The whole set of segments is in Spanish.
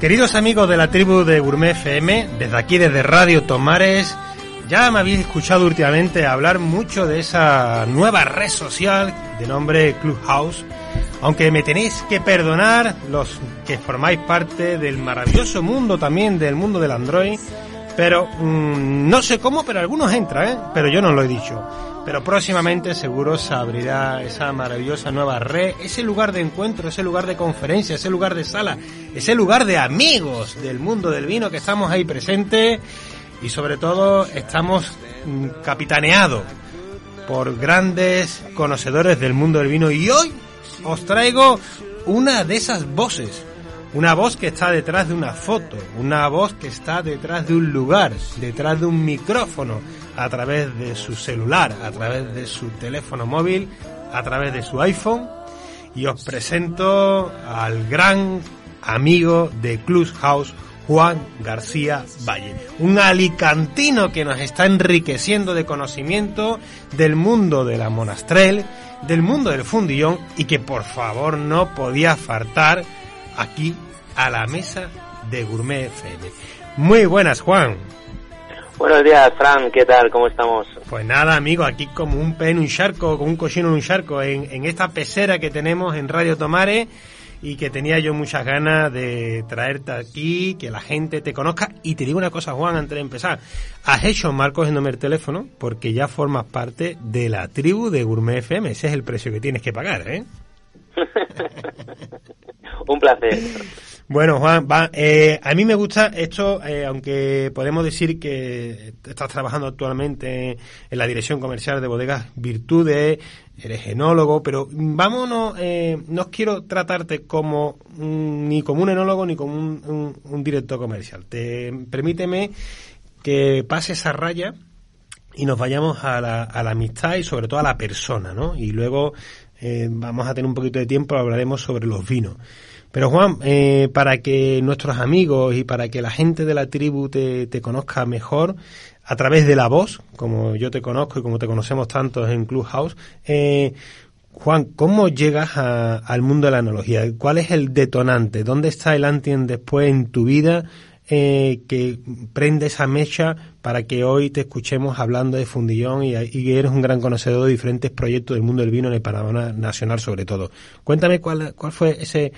Queridos amigos de la tribu de Gourmet FM, desde aquí, desde Radio Tomares, ya me habéis escuchado últimamente hablar mucho de esa nueva red social de nombre Clubhouse, aunque me tenéis que perdonar los que formáis parte del maravilloso mundo también del mundo del Android, pero mmm, no sé cómo, pero algunos entran, ¿eh? pero yo no lo he dicho. Pero próximamente seguro se abrirá esa maravillosa nueva red, ese lugar de encuentro, ese lugar de conferencia, ese lugar de sala, ese lugar de amigos del mundo del vino que estamos ahí presentes y sobre todo estamos capitaneados por grandes conocedores del mundo del vino. Y hoy os traigo una de esas voces, una voz que está detrás de una foto, una voz que está detrás de un lugar, detrás de un micrófono, a través de su celular, a través de su teléfono móvil, a través de su iPhone. Y os presento al gran amigo de Clubhouse, Juan García Valle, un alicantino que nos está enriqueciendo de conocimiento del mundo de la monastrel, del mundo del fundillón y que por favor no podía faltar aquí a la mesa de Gourmet FM. Muy buenas, Juan. Buenos días, Fran, ¿qué tal? ¿Cómo estamos? Pues nada, amigo, aquí como un pez en un charco, como un cochino en un charco, en, en esta pecera que tenemos en Radio Tomare y que tenía yo muchas ganas de traerte aquí, que la gente te conozca. Y te digo una cosa, Juan, antes de empezar. Has hecho mal cogiéndome el teléfono porque ya formas parte de la tribu de Gourmet FM. Ese es el precio que tienes que pagar, ¿eh? Un placer. Bueno, Juan, va, eh, a mí me gusta esto, eh, aunque podemos decir que estás trabajando actualmente en la dirección comercial de Bodegas Virtudes, eres enólogo, pero vámonos, eh, no quiero tratarte como ni como un enólogo ni como un, un, director comercial. Te, permíteme que pase esa raya y nos vayamos a la, a la amistad y sobre todo a la persona, ¿no? Y luego eh, vamos a tener un poquito de tiempo, hablaremos sobre los vinos. Pero Juan, eh, para que nuestros amigos y para que la gente de la tribu te, te, conozca mejor a través de la voz, como yo te conozco y como te conocemos tantos en Clubhouse, eh, Juan, ¿cómo llegas a, al mundo de la analogía? ¿Cuál es el detonante? ¿Dónde está el antes después en tu vida eh, que prende esa mecha para que hoy te escuchemos hablando de Fundillón y, y, eres un gran conocedor de diferentes proyectos del mundo del vino en el panorama nacional sobre todo. Cuéntame cuál, cuál fue ese,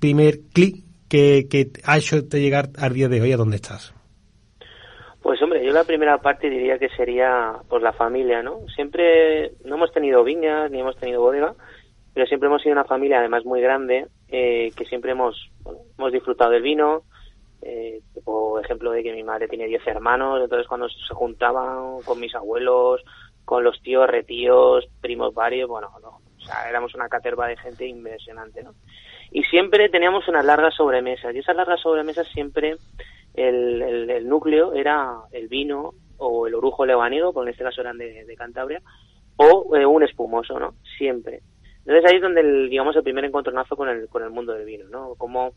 primer clic que, ha hecho de llegar al día de hoy a donde estás. Pues hombre, yo la primera parte diría que sería por la familia, ¿no? Siempre no hemos tenido viñas ni hemos tenido bodega, pero siempre hemos sido una familia además muy grande eh, que siempre hemos, hemos disfrutado del vino, eh, por ejemplo de que mi madre tiene 10 hermanos, entonces cuando se juntaban con mis abuelos, con los tíos, retíos, primos varios, bueno, no, o sea, éramos una caterva de gente impresionante, ¿no? Y siempre teníamos unas largas sobremesas, y esas largas sobremesas siempre el, el, núcleo era el vino o el orujo lebanigo, porque en este caso eran de, Cantabria, o eh, un espumoso, ¿no? Siempre. Entonces ahí es donde, el, digamos, el primer encontronazo con el, con el mundo del vino, ¿no? Como,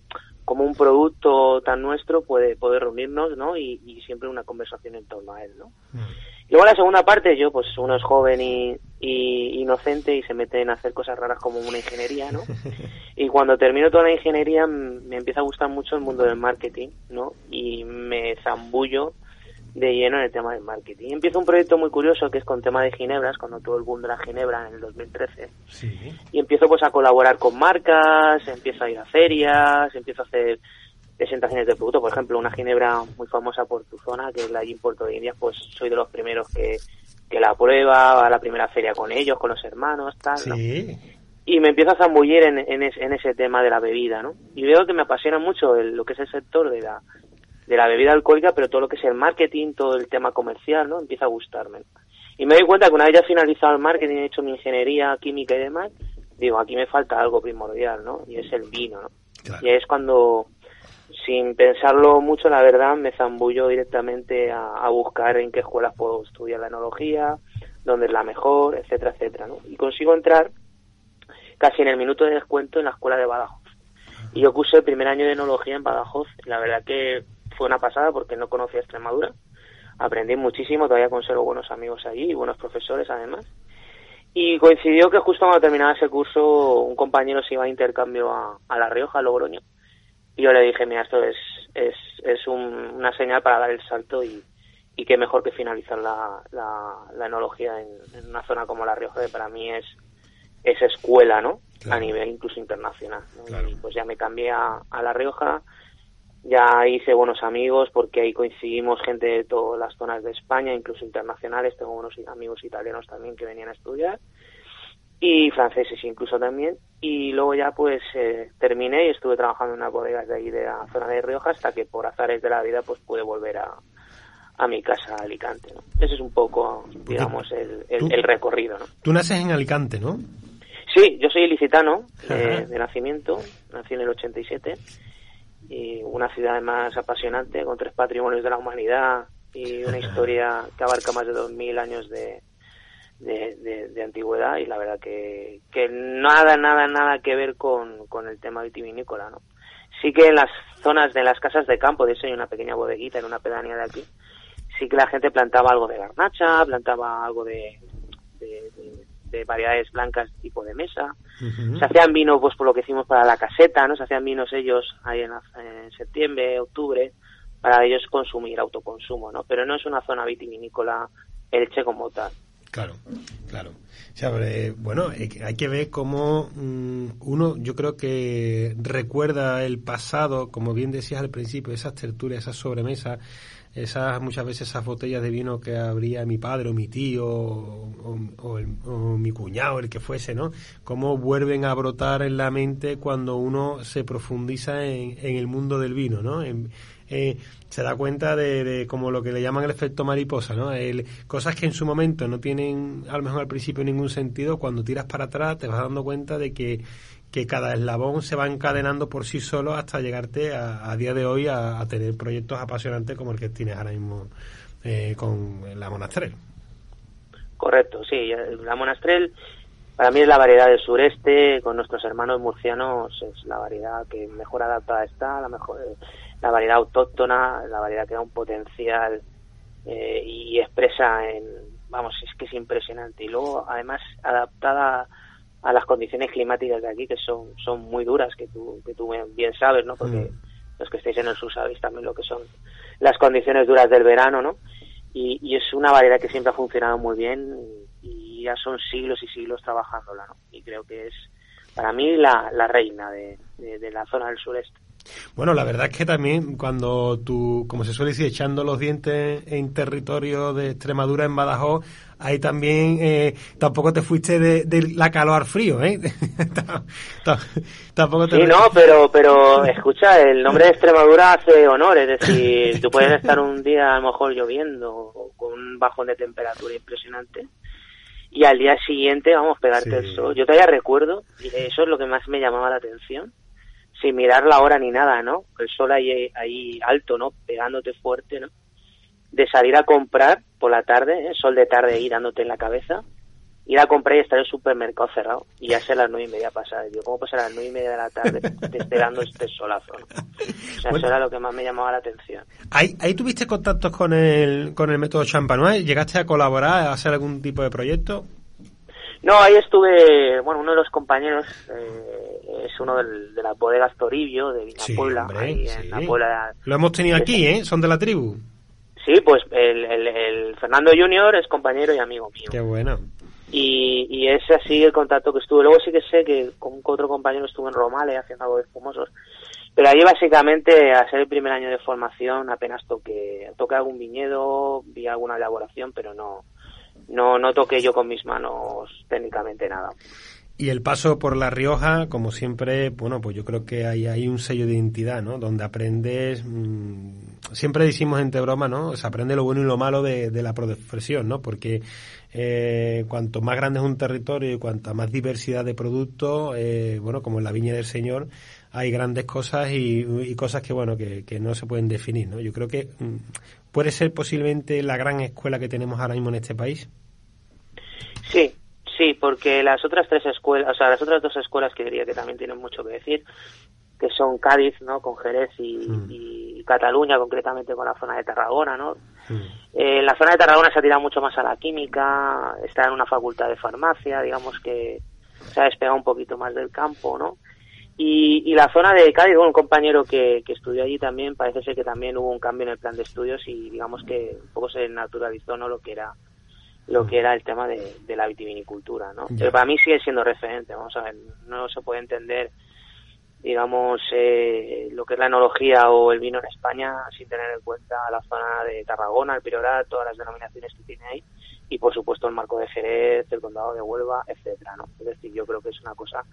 como un producto tan nuestro puede, puede reunirnos, ¿no? Y, y siempre una conversación en torno a él, ¿no? Mm. Luego la segunda parte, yo, pues uno es joven y, y inocente y se mete en hacer cosas raras como una ingeniería, ¿no? Y cuando termino toda la ingeniería me empieza a gustar mucho el mundo del marketing, ¿no? Y me zambullo de lleno en el tema del marketing. Y empiezo un proyecto muy curioso que es con tema de ginebras, cuando todo el boom de la ginebra en el 2013. Sí. Y empiezo pues a colaborar con marcas, empiezo a ir a ferias, empiezo a hacer presentaciones de producto. Por ejemplo, una ginebra muy famosa por tu zona, que es la Gin Puerto de Indias, pues soy de los primeros que, que la prueba, va a la primera feria con ellos, con los hermanos, tal. Sí. ¿no? Y me empiezo a zambullir en, en, es, en, ese tema de la bebida, ¿no? Y veo que me apasiona mucho el, lo que es el sector de la, de la bebida alcohólica, pero todo lo que es el marketing, todo el tema comercial, ¿no? Empieza a gustarme. Y me doy cuenta que una vez ya finalizado el marketing, he hecho mi ingeniería química y demás, digo, aquí me falta algo primordial, ¿no? Y es el vino, ¿no? Claro. Y es cuando, sin pensarlo mucho, la verdad, me zambullo directamente a, a, buscar en qué escuelas puedo estudiar la enología, dónde es la mejor, etcétera, etcétera, ¿no? Y consigo entrar casi en el minuto de descuento en la escuela de Badajoz. Y yo cursé el primer año de enología en Badajoz, y la verdad que fue una pasada porque no conocía Extremadura. Aprendí muchísimo, todavía conservo buenos amigos allí y buenos profesores además. Y coincidió que justo cuando terminaba ese curso un compañero se iba a intercambio a, a La Rioja, a Logroño. Y yo le dije, mira, esto es, es, es una señal para dar el salto y, y qué mejor que finalizar la, la, enología en, una zona como La Rioja, que para mí es, es escuela, ¿no? A nivel incluso internacional. Y pues ya me cambié a, a La Rioja, ya hice buenos amigos porque ahí coincidimos gente de todas las zonas de España, incluso internacionales. Tengo unos amigos italianos también que venían a estudiar y franceses incluso también. Y luego ya pues eh, terminé y estuve trabajando en unas bodegas de ahí de la zona de Rioja hasta que por azares de la vida pues pude volver a, a mi casa a Alicante. ¿no? Ese es un poco, digamos, el, el, recorrido. ¿no? Tú naces en Alicante, ¿no? Sí, yo soy ilicitano eh, de nacimiento, nací en el 87 y una ciudad además apasionante con tres patrimonios de la humanidad y una historia que abarca más de 2.000 años de, de, antigüedad y la verdad que, que nada, nada, nada que ver con, con el tema vitivinícola, ¿no? Sí que en las zonas de las casas de campo, de hecho hay una pequeña bodeguita en una pedanía de aquí, sí que la gente plantaba algo de garnacha, plantaba algo de, de variedades blancas tipo de mesa. Se hacían vinos, pues por lo que hicimos para la caseta, ¿no? Se hacían vinos ellos ahí en, septiembre, octubre, para ellos consumir, autoconsumo, ¿no? Pero no es una zona vitivinícola Elche como tal. Claro, claro. bueno, hay que ver cómo mm, uno, yo creo que recuerda el pasado, como bien decías al principio, esas tertulias, esas sobremesas, esas muchas veces esas botellas de vino que abría mi padre o mi tío o, mi cuñado, el que fuese, ¿no? Cómo vuelven a brotar en la mente cuando uno se profundiza en, el mundo del vino, ¿no? Eh, se da cuenta de, como lo que le llaman el efecto mariposa, ¿no? El, cosas que en su momento no tienen, a lo mejor al principio, ningún sentido, cuando tiras para atrás te vas dando cuenta de que que cada eslabón se va encadenando por sí solo hasta llegarte a, día de hoy a, tener proyectos apasionantes como el que tienes ahora mismo eh, con la Monastrel. Correcto, sí, la Monastrel para mí es la variedad del sureste, con nuestros hermanos murcianos es la variedad que mejor adaptada está, la mejor la variedad autóctona, la variedad que da un potencial eh, y expresa en, vamos, es que es impresionante. Y luego, además, adaptada a las condiciones climáticas de aquí, que son, son muy duras, que tú, que tú bien sabes, ¿no? Porque mm. los que estáis en el sur sabéis también lo que son las condiciones duras del verano, ¿no? Y, y es una variedad que siempre ha funcionado muy bien y ya son siglos y siglos trabajándola, ¿no? Y creo que es, para mí, la, la reina de, de la zona del sureste. Bueno, la verdad es que también cuando tú, como se suele decir, echando los dientes en territorio de Extremadura, en Badajoz, ahí también eh, tampoco te fuiste de, la calor al frío, ¿eh? tampoco te... Sí, no, pero, pero escucha, el nombre de Extremadura hace honor, es decir, tú puedes estar un día a lo mejor lloviendo con un bajón de temperatura impresionante y al día siguiente vamos a pegarte el sol. Yo todavía recuerdo, y eso es lo que más me llamaba la atención, sin mirar la hora ni nada, ¿no? El sol ahí, ahí alto, ¿no? Pegándote fuerte, ¿no? De salir a comprar por la tarde, ¿eh? sol de tarde ahí dándote en la cabeza, ir a comprar y estar en el supermercado cerrado y ya sea las nueve y media pasadas. Digo, ¿cómo pasa las nueve y media de la tarde esperando este solazo? ¿no? Eso era lo que más me llamaba la atención. ¿Ahí, ahí tuviste contactos con el, con el método Champanois? ¿Llegaste a colaborar, a hacer algún tipo de proyecto? No, ahí estuve, bueno, uno de los compañeros eh, es uno de las bodegas Toribio de Vinapuebla. Lo hemos tenido aquí, ¿eh? Son de la tribu. Sí, pues el, Fernando Junior es compañero y amigo mío. Qué bueno. Y, y es así el contacto que estuve. Luego sí que sé que con otro compañero estuve en Romale haciendo algo de espumosos. Pero ahí básicamente, a ser el primer año de formación, apenas toqué, toqué algún viñedo, vi alguna elaboración, pero no, no, no toqué yo con mis manos técnicamente nada. Y el paso por La Rioja, como siempre, bueno, pues yo creo que hay, hay un sello de identidad, ¿no? Donde aprendes, mm, siempre decimos entre broma, ¿no? Se aprende lo bueno y lo malo de, de la profesión, ¿no? Porque eh, cuanto más grande es un territorio y cuanta más diversidad de productos, eh, bueno, como en la Viña del Señor, hay grandes cosas y, cosas que, bueno, que, que, no se pueden definir, ¿no? Yo creo que mm, puede ser posiblemente la gran escuela que tenemos ahora mismo en este país. Sí, sí, porque las otras tres escuelas, o sea, las otras dos escuelas que diría que también tienen mucho que decir, que son Cádiz, ¿no? Con Jerez y, mm. Cataluña, concretamente con la zona de Tarragona, ¿no? Mm. Eh, en la zona de Tarragona se ha tirado mucho más a la química, está en una facultad de farmacia, digamos que se ha despegado un poquito más del campo, ¿no? Y, la zona de Cádiz, bueno, un compañero que, que estudió allí también, parece ser que también hubo un cambio en el plan de estudios y digamos que un poco se naturalizó no lo que era lo que era el tema de, la vitivinicultura, ¿no? Pero para mí sigue siendo referente, vamos a ver, no se puede entender, digamos, eh, lo que es la enología o el vino en España sin tener en cuenta la zona de Tarragona, el Priorat, todas las denominaciones que tiene ahí y por supuesto el marco de Jerez, el condado de Huelva, etcétera, ¿no? Es decir, yo creo que es una cosa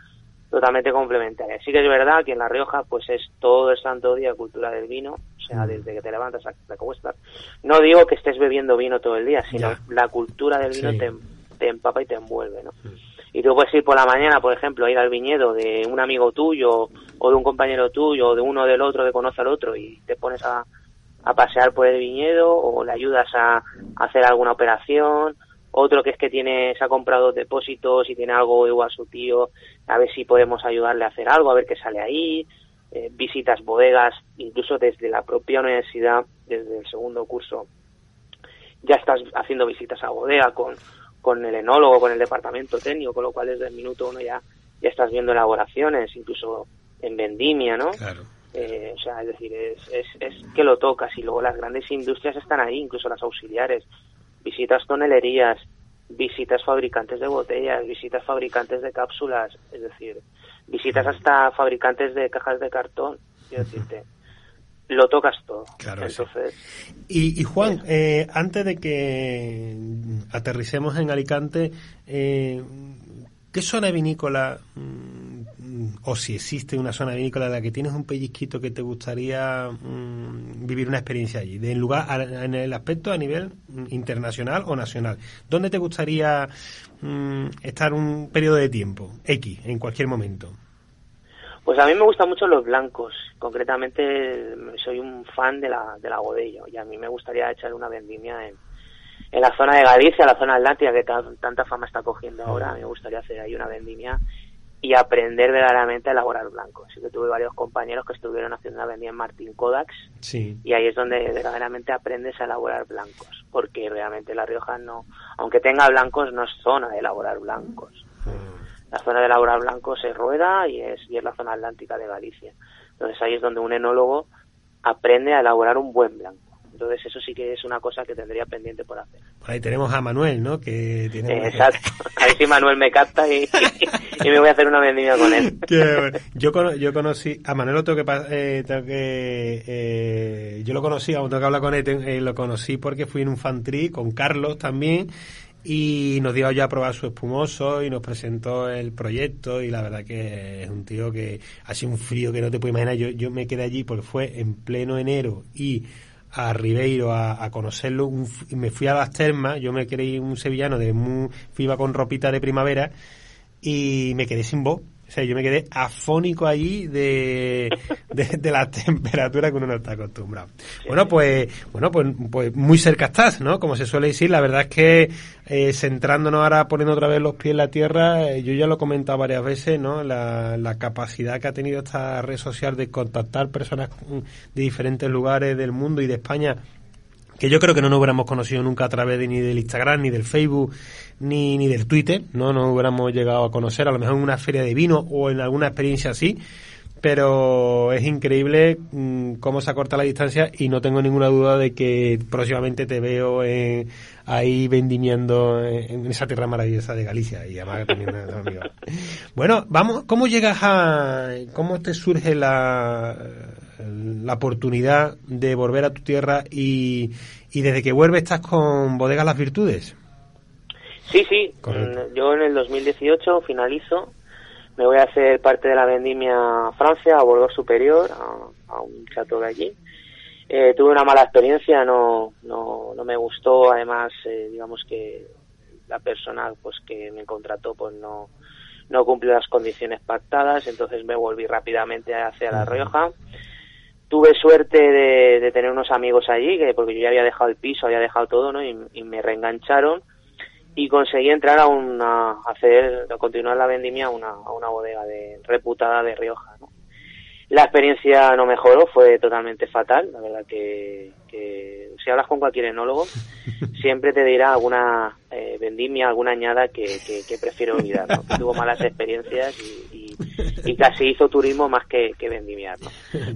totalmente complementaria. Sí que es verdad que en La Rioja pues es todo el santo día cultura del vino, o sea, mm. desde que te levantas hasta que acuestas. No digo que estés bebiendo vino todo el día, sino la cultura del vino te, te, empapa y te envuelve, ¿no? Mm. Y tú puedes ir por la mañana, por ejemplo, a ir al viñedo de un amigo tuyo o de un compañero tuyo o de uno del otro que conoce al otro y te pones a, a pasear por el viñedo o le ayudas a hacer alguna operación otro que es que tiene, se ha comprado depósitos y tiene algo igual a su tío, a ver si podemos ayudarle a hacer algo, a ver qué sale ahí, eh, visitas bodegas, incluso desde la propia universidad, desde el segundo curso, ya estás haciendo visitas a bodega con, con el enólogo, con el departamento técnico, con lo cual desde el minuto uno ya, ya estás viendo elaboraciones, incluso en vendimia, ¿no? Claro. Eh, o sea, es decir, es, es, es que lo tocas y luego las grandes industrias están ahí, incluso las auxiliares visitas tonelerías, visitas fabricantes de botellas, visitas fabricantes de cápsulas, es decir, visitas hasta fabricantes de cajas de cartón, quiero decirte. Lo tocas todo. Claro, y, Juan, eh, antes de que aterricemos en Alicante, eh, ¿qué zona vinícola o si existe una zona vinícola en la que tienes un pellizquito que te gustaría mm, vivir una experiencia allí, de en lugar en el aspecto a nivel internacional o nacional. ¿Dónde te gustaría mm, estar un periodo de tiempo X en cualquier momento? Pues a mí me gustan mucho los blancos. Concretamente soy un fan de la de la Godello y a mí me gustaría echar una vendimia en en la zona de Galicia, la zona atlántica que tanta fama está cogiendo ahora. A mí me gustaría hacer ahí una vendimia y aprender verdaderamente a elaborar blanco. Así que tuve varios compañeros que estuvieron haciendo una vendimia en Martín Kodaks y ahí es donde verdaderamente aprendes a elaborar blancos, porque realmente La Rioja no, aunque tenga blancos, no es zona de elaborar blancos. Mm. La zona de elaborar blancos es Rueda y es, y es la zona atlántica de Galicia. Entonces ahí es donde un enólogo aprende a elaborar un buen blanco. Entonces eso sí que es una cosa que tendría pendiente por hacer. ahí tenemos a Manuel, ¿no? Que tiene... Exacto. Ahí sí Manuel me capta y, me voy a hacer una vendimia con él. yo, yo conocí... A Manuel lo tengo que... Eh, tengo que eh, yo lo conocí, aún tengo que hablar con él, eh, lo conocí porque fui en un fan con Carlos también y nos dio ya a probar su espumoso y nos presentó el proyecto y la verdad que es un tío que ha sido un frío que no te puedes imaginar. Yo, yo me quedé allí porque fue en pleno enero y a Ribeiro a, conocerlo y me fui a las termas, yo me creí un sevillano de muy, iba con ropita de primavera y me quedé sin voz. O sea, yo me quedé afónico allí de, de, la temperatura que uno no está acostumbrado. Bueno, pues, bueno, pues, pues muy cerca estás, ¿no? Como se suele decir, la verdad es que eh, centrándonos ahora, poniendo otra vez los pies en la tierra, eh, yo ya lo he comentado varias veces, ¿no? La, la capacidad que ha tenido esta red social de contactar personas de diferentes lugares del mundo y de España que yo creo que no nos hubiéramos conocido nunca a través de, ni del Instagram, ni del Facebook, ni, ni del Twitter, no nos hubiéramos llegado a conocer, a lo mejor en una feria de vino o en alguna experiencia así, pero es increíble mm, cómo se acorta la distancia y no tengo ninguna duda de que próximamente te veo ahí vendimiando en, esa tierra maravillosa de Galicia y además también. Bueno, vamos, ¿cómo llegas a, cómo te surge la, la oportunidad de volver a tu tierra y, y desde que vuelves estás con Bodegas Las Virtudes. Sí, sí. Mm, yo en el 2018 finalizo. Me voy a hacer parte de la vendimia Francia, a Bordeaux Superior, a, un chateau de allí. Eh, tuve una mala experiencia, no, no, no me gustó. Además, eh, digamos que la persona pues que me contrató pues no, no cumplió las condiciones pactadas, entonces me volví rápidamente hacia La Rioja tuve suerte de, tener unos amigos allí, que porque yo ya había dejado el piso, había dejado todo, ¿no? Y, me reengancharon y conseguí entrar a una, hacer, a continuar la vendimia a una, a una bodega de, reputada de Rioja, ¿no? La experiencia no mejoró, fue totalmente fatal, la verdad que, si hablas con cualquier enólogo, siempre te dirá alguna eh, vendimia, alguna añada que, que, prefiero olvidar, ¿no? tuvo malas experiencias y, y casi hizo turismo más que, que vendimiar, ¿no?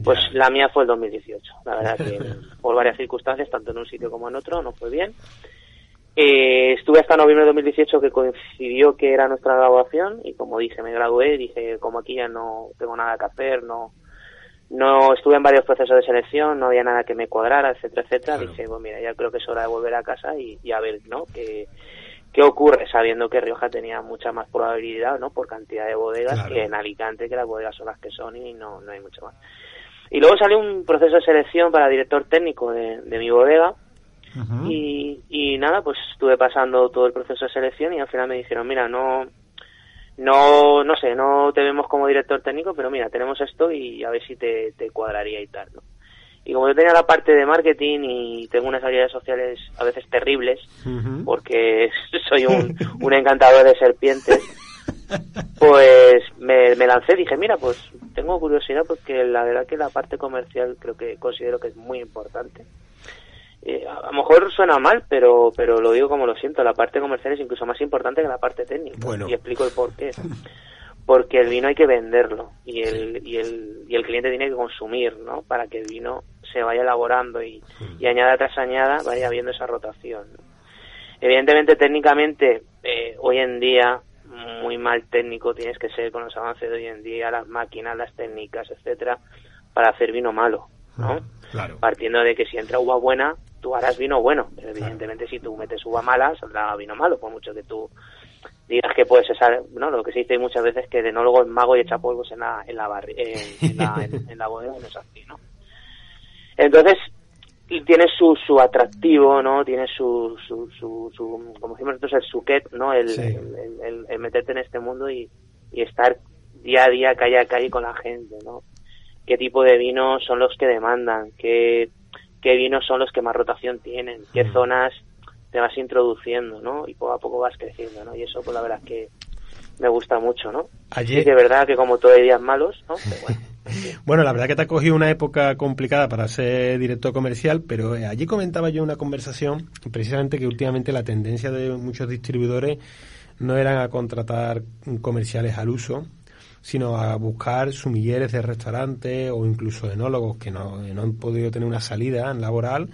Pues la mía fue el 2018, la verdad que por varias circunstancias, tanto en un sitio como en otro, no fue bien. Eh, estuve hasta noviembre de 2018 que coincidió que era nuestra graduación y como dije, me gradué, dije, como aquí ya no tengo nada que hacer, no no estuve en varios procesos de selección, no había nada que me cuadrara, etcétera, etcétera. Dije, pues mira, ya creo que es hora de volver a casa y, a ver, ¿no? ¿Qué, ¿Qué ocurre sabiendo que Rioja tenía mucha más probabilidad, ¿no? Por cantidad de bodegas que en Alicante, que las bodegas son las que son y no, no hay mucho más. Y luego salió un proceso de selección para director técnico de, de mi bodega, y, y nada, pues estuve pasando todo el proceso de selección y al final me dijeron, mira, no, no, no sé, no te vemos como director técnico, pero mira, tenemos esto y a ver si te, te cuadraría y tal, ¿no? Y como yo tenía la parte de marketing y tengo unas habilidades sociales a veces terribles, porque soy un, un encantador de serpientes, pues me, me lancé, dije, mira, pues tengo curiosidad porque la verdad que la parte comercial creo que considero que es muy importante eh, a lo mejor suena mal, pero pero lo digo como lo siento, la parte comercial es incluso más importante que la parte técnica. Y explico el por qué. Porque el vino hay que venderlo y el, y el, y el cliente tiene que consumir, ¿no? Para que el vino se vaya elaborando y, y añada tras añada vaya habiendo esa rotación. Evidentemente, técnicamente, eh, hoy en día, muy mal técnico tienes que ser con los avances de hoy en día, las máquinas, las técnicas, etcétera, para hacer vino malo, ¿no? Claro. Partiendo de que si entra uva buena, tú harás vino bueno. Pero evidentemente si tú metes uva mala, saldrá vino malo, por mucho que tú digas que puedes ser, no, lo que se dice muchas veces que de enólogo es mago y echa polvos en la, en la, en, la, en, la bodega, no es así, ¿no? Entonces, tiene su, su atractivo, ¿no? Tiene su, su, su, como decimos nosotros, el suquet, ¿no? El, el, el, meterte en este mundo y, y estar día a día, calle a calle con la gente, ¿no? ¿Qué tipo de vinos son los que demandan? ¿Qué qué vinos son los que más rotación tienen, qué mm. zonas te vas introduciendo, ¿no? Y poco a poco vas creciendo, ¿no? Y eso, pues la verdad es que me gusta mucho, ¿no? Ayer... de verdad que como todo hay días malos, ¿no? bueno. la verdad que te ha cogido una época complicada para ser director comercial, pero eh, allí comentaba yo una conversación, precisamente que últimamente la tendencia de muchos distribuidores no eran a contratar comerciales al uso, sino a buscar sumilleres de restaurantes o incluso enólogos que no, no han podido tener una salida laboral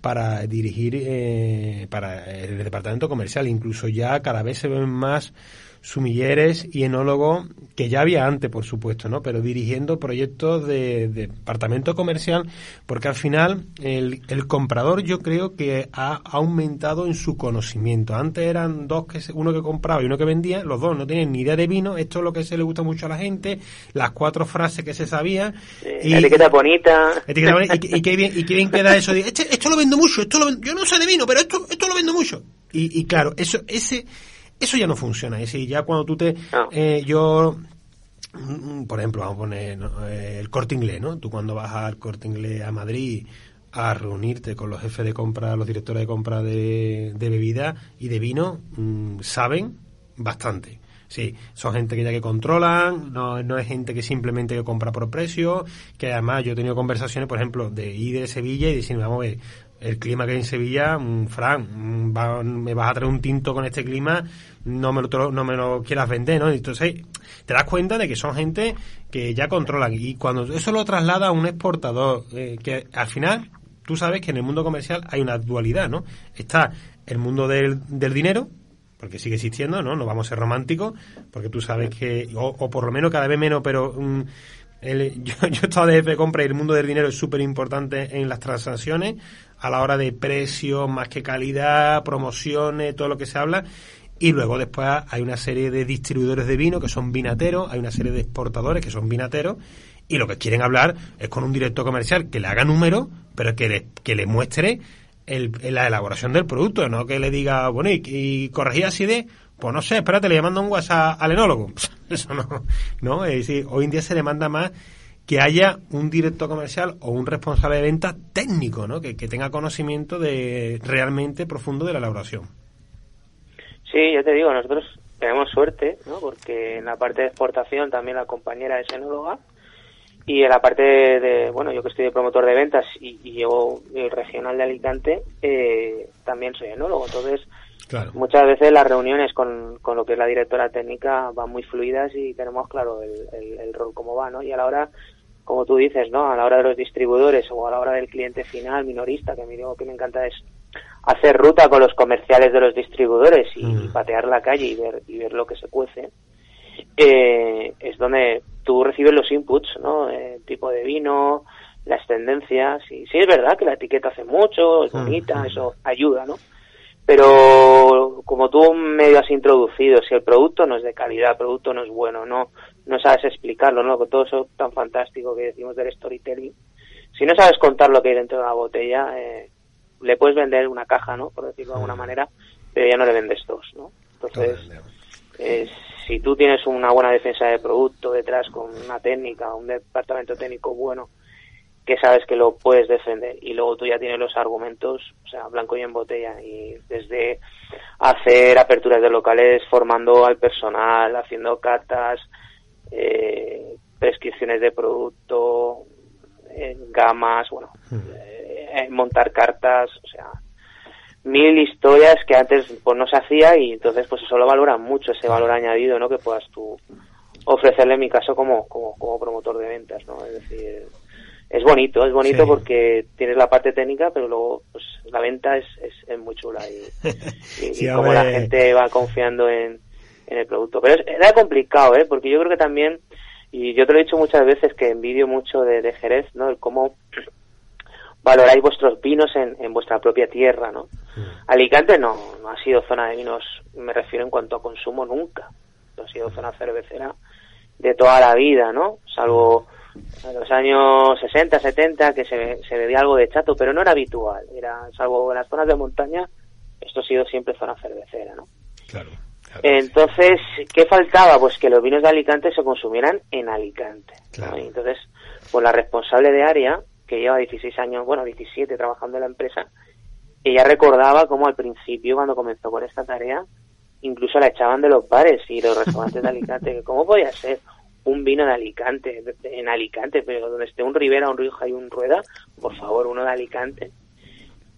para dirigir eh, para el departamento comercial. Incluso ya cada vez se ven más sumilleres y enólogos que ya había antes, por supuesto, ¿no? Pero dirigiendo proyectos de, departamento comercial, porque al final el, el, comprador yo creo que ha aumentado en su conocimiento. Antes eran dos que uno que compraba y uno que vendía, los dos no tienen ni idea de vino, esto es lo que se le gusta mucho a la gente, las cuatro frases que se sabía. y, etiqueta bonita. y, qué bien, y qué bien queda eso. Este, esto lo vendo mucho, esto lo yo no sé de vino, pero esto, esto lo vendo mucho. Y, y claro, eso, ese eso ya no funciona. Es decir, ya cuando tú te... Eh, yo mm, por ejemplo, vamos a poner eh, el corte inglés, ¿no? Tú cuando vas al corte inglés a Madrid a reunirte con los jefes de compra, los directores de compra de, de bebida y de vino, mm, saben bastante. Sí, son gente que ya que controlan, no, no es gente que simplemente compra por precio, que además yo he tenido conversaciones, por ejemplo, de ir de Sevilla y decir, vamos a ver, el clima que hay en Sevilla, mm, Fran, mm, me vas a traer un tinto con este clima, no me lo, no me lo quieras vender, ¿no? Entonces te das cuenta de que son gente que ya controlan y cuando eso lo traslada a un exportador, eh, que al final tú sabes que en el mundo comercial hay una dualidad, ¿no? Está el mundo del, del dinero, porque sigue existiendo, ¿no? No vamos a ser románticos, porque tú sabes que, o, por lo menos cada vez menos, pero... Mm, el, yo, yo he estado de de compra y el mundo del dinero es súper importante en las transacciones a la hora de precios, más que calidad, promociones, todo lo que se habla. Y luego después hay una serie de distribuidores de vino que son vinateros, hay una serie de exportadores que son vinateros, y lo que quieren hablar es con un director comercial que le haga número, pero que le, que le muestre el, la elaboración del producto, no que le diga, bueno, y, y corregí así de, pues no sé, espérate, le mando un WhatsApp al enólogo. Eso no, no, es decir, hoy en día se le manda más que haya un director comercial o un responsable de venta técnico, ¿no? Que, tenga conocimiento de realmente profundo de la elaboración. Sí, yo te digo, nosotros tenemos suerte, ¿no? Porque en la parte de exportación también la compañera es enóloga y en la parte de, bueno, yo que estoy de promotor de ventas y, y llevo el regional de Alicante, eh, también soy enólogo. Entonces, Muchas veces las reuniones con, con, lo que es la directora técnica van muy fluidas y tenemos claro el, el, rol cómo va, ¿no? Y a la hora, como tú dices, ¿no? A la hora de los distribuidores o a la hora del cliente final, minorista, que a mí lo que me encanta es hacer ruta con los comerciales de los distribuidores y, mm. patear la calle y ver, y ver lo que se cuece, eh, es donde tú recibes los inputs, ¿no? El tipo de vino, las tendencias, y sí es verdad que la etiqueta hace mucho, es mm, bonita, mm. eso ayuda, ¿no? pero como tú medio has introducido, si el producto no es de calidad, el producto no es bueno, no, no sabes explicarlo, ¿no? Con todo eso tan fantástico que decimos del storytelling, si no sabes contar lo que hay dentro de la botella, eh, le puedes vender una caja, ¿no? Por decirlo de alguna manera, pero ya no le vendes dos, ¿no? Entonces, eh, si tú tienes una buena defensa de producto detrás con una técnica, un departamento técnico bueno, que sabes que lo puedes defender y luego tú ya tienes los argumentos, o sea, blanco y en botella y desde hacer aperturas de locales formando al personal, haciendo cartas, eh, prescripciones de producto, gamas, bueno, eh, montar cartas, o sea, mil historias que antes pues no se hacía y entonces pues eso lo valora mucho ese valor añadido, ¿no? Que puedas tú ofrecerle en mi caso como, como, como promotor de ventas, ¿no? Es decir, es bonito, es bonito porque tienes la parte técnica, pero luego pues la venta es, es, muy chula y, como la gente va confiando en, en el producto. Pero era complicado, ¿eh? Porque yo creo que también, y yo te lo he dicho muchas veces que envidio mucho de, de Jerez, ¿no? El cómo valoráis vuestros vinos en, en vuestra propia tierra, ¿no? Mm. Alicante no, no ha sido zona de vinos, me refiero en cuanto a consumo nunca. No ha sido zona cervecera de toda la vida, ¿no? Salvo en los años 60, 70, que se, se bebía algo de chato, pero no era habitual. Era, salvo en las zonas de montaña, esto ha sido siempre zona cervecera, ¿no? Claro. Entonces, ¿qué faltaba? Pues que los vinos de Alicante se consumieran en Alicante. entonces, pues la responsable de área, que lleva 16 años, bueno, 17 trabajando en la empresa, ella recordaba cómo al principio, cuando comenzó con esta tarea, incluso la echaban de los bares y los restaurantes de Alicante, que cómo podía ser un vino de Alicante, en Alicante, pero donde esté un Rivera, un Rioja y un Rueda, por favor, uno de Alicante.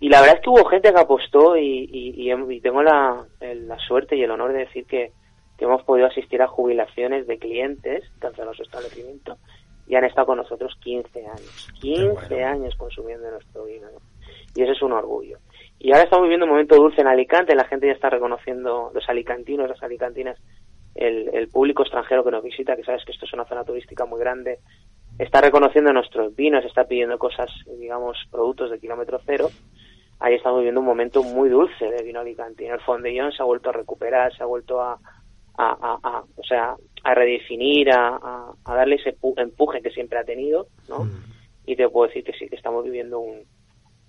Y la verdad es que hubo gente que apostó y, y, tengo la, la, suerte y el honor de decir que, hemos podido asistir a jubilaciones de clientes, tanto en los establecimientos, y han estado con nosotros 15 años. 15 años consumiendo nuestro vino. Y eso es un orgullo. Y ahora estamos viviendo un momento dulce en Alicante, la gente ya está reconociendo, los alicantinos, las alicantinas, el, público extranjero que nos visita, que sabes que esto es una zona turística muy grande, está reconociendo nuestros vinos, está pidiendo cosas, digamos, productos de kilómetro cero. Ahí estamos viviendo un momento muy dulce de vino alicantino. El fondellón se ha vuelto a recuperar, se ha vuelto a, a, o sea, a redefinir, a, darle ese empuje que siempre ha tenido, ¿no? Mm. Y te puedo decir que sí, que estamos viviendo un,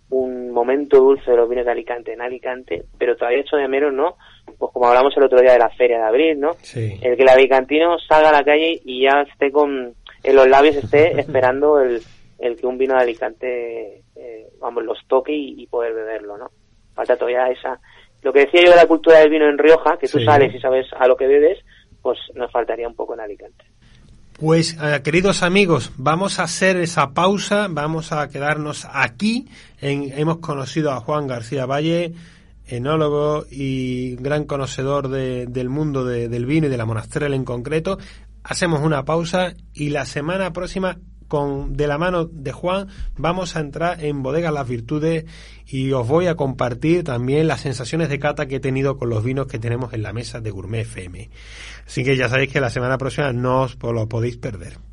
un momento dulce de los vinos de Alicante en Alicante, pero todavía hecho de menos, ¿no? Pues como hablamos el otro día de la feria de abril, ¿no? El que el alicantino salga a la calle y ya esté con, en los labios esté esperando el, el que un vino de Alicante, eh, vamos, los toque y, poder beberlo, ¿no? Falta todavía esa, lo que decía yo de la cultura del vino en Rioja, que tú sales y sabes a lo que bebes, pues nos faltaría un poco en Alicante. Pues eh, queridos amigos, vamos a hacer esa pausa, vamos a quedarnos aquí. En, hemos conocido a Juan García Valle, enólogo y gran conocedor del mundo del vino y de la monastrell en concreto. Hacemos una pausa y la semana próxima con, de la mano de Juan vamos a entrar en Bodega Las Virtudes y os voy a compartir también las sensaciones de cata que he tenido con los vinos que tenemos en la mesa de Gourmet FM. Así que ya sabéis que la semana próxima no os lo podéis perder.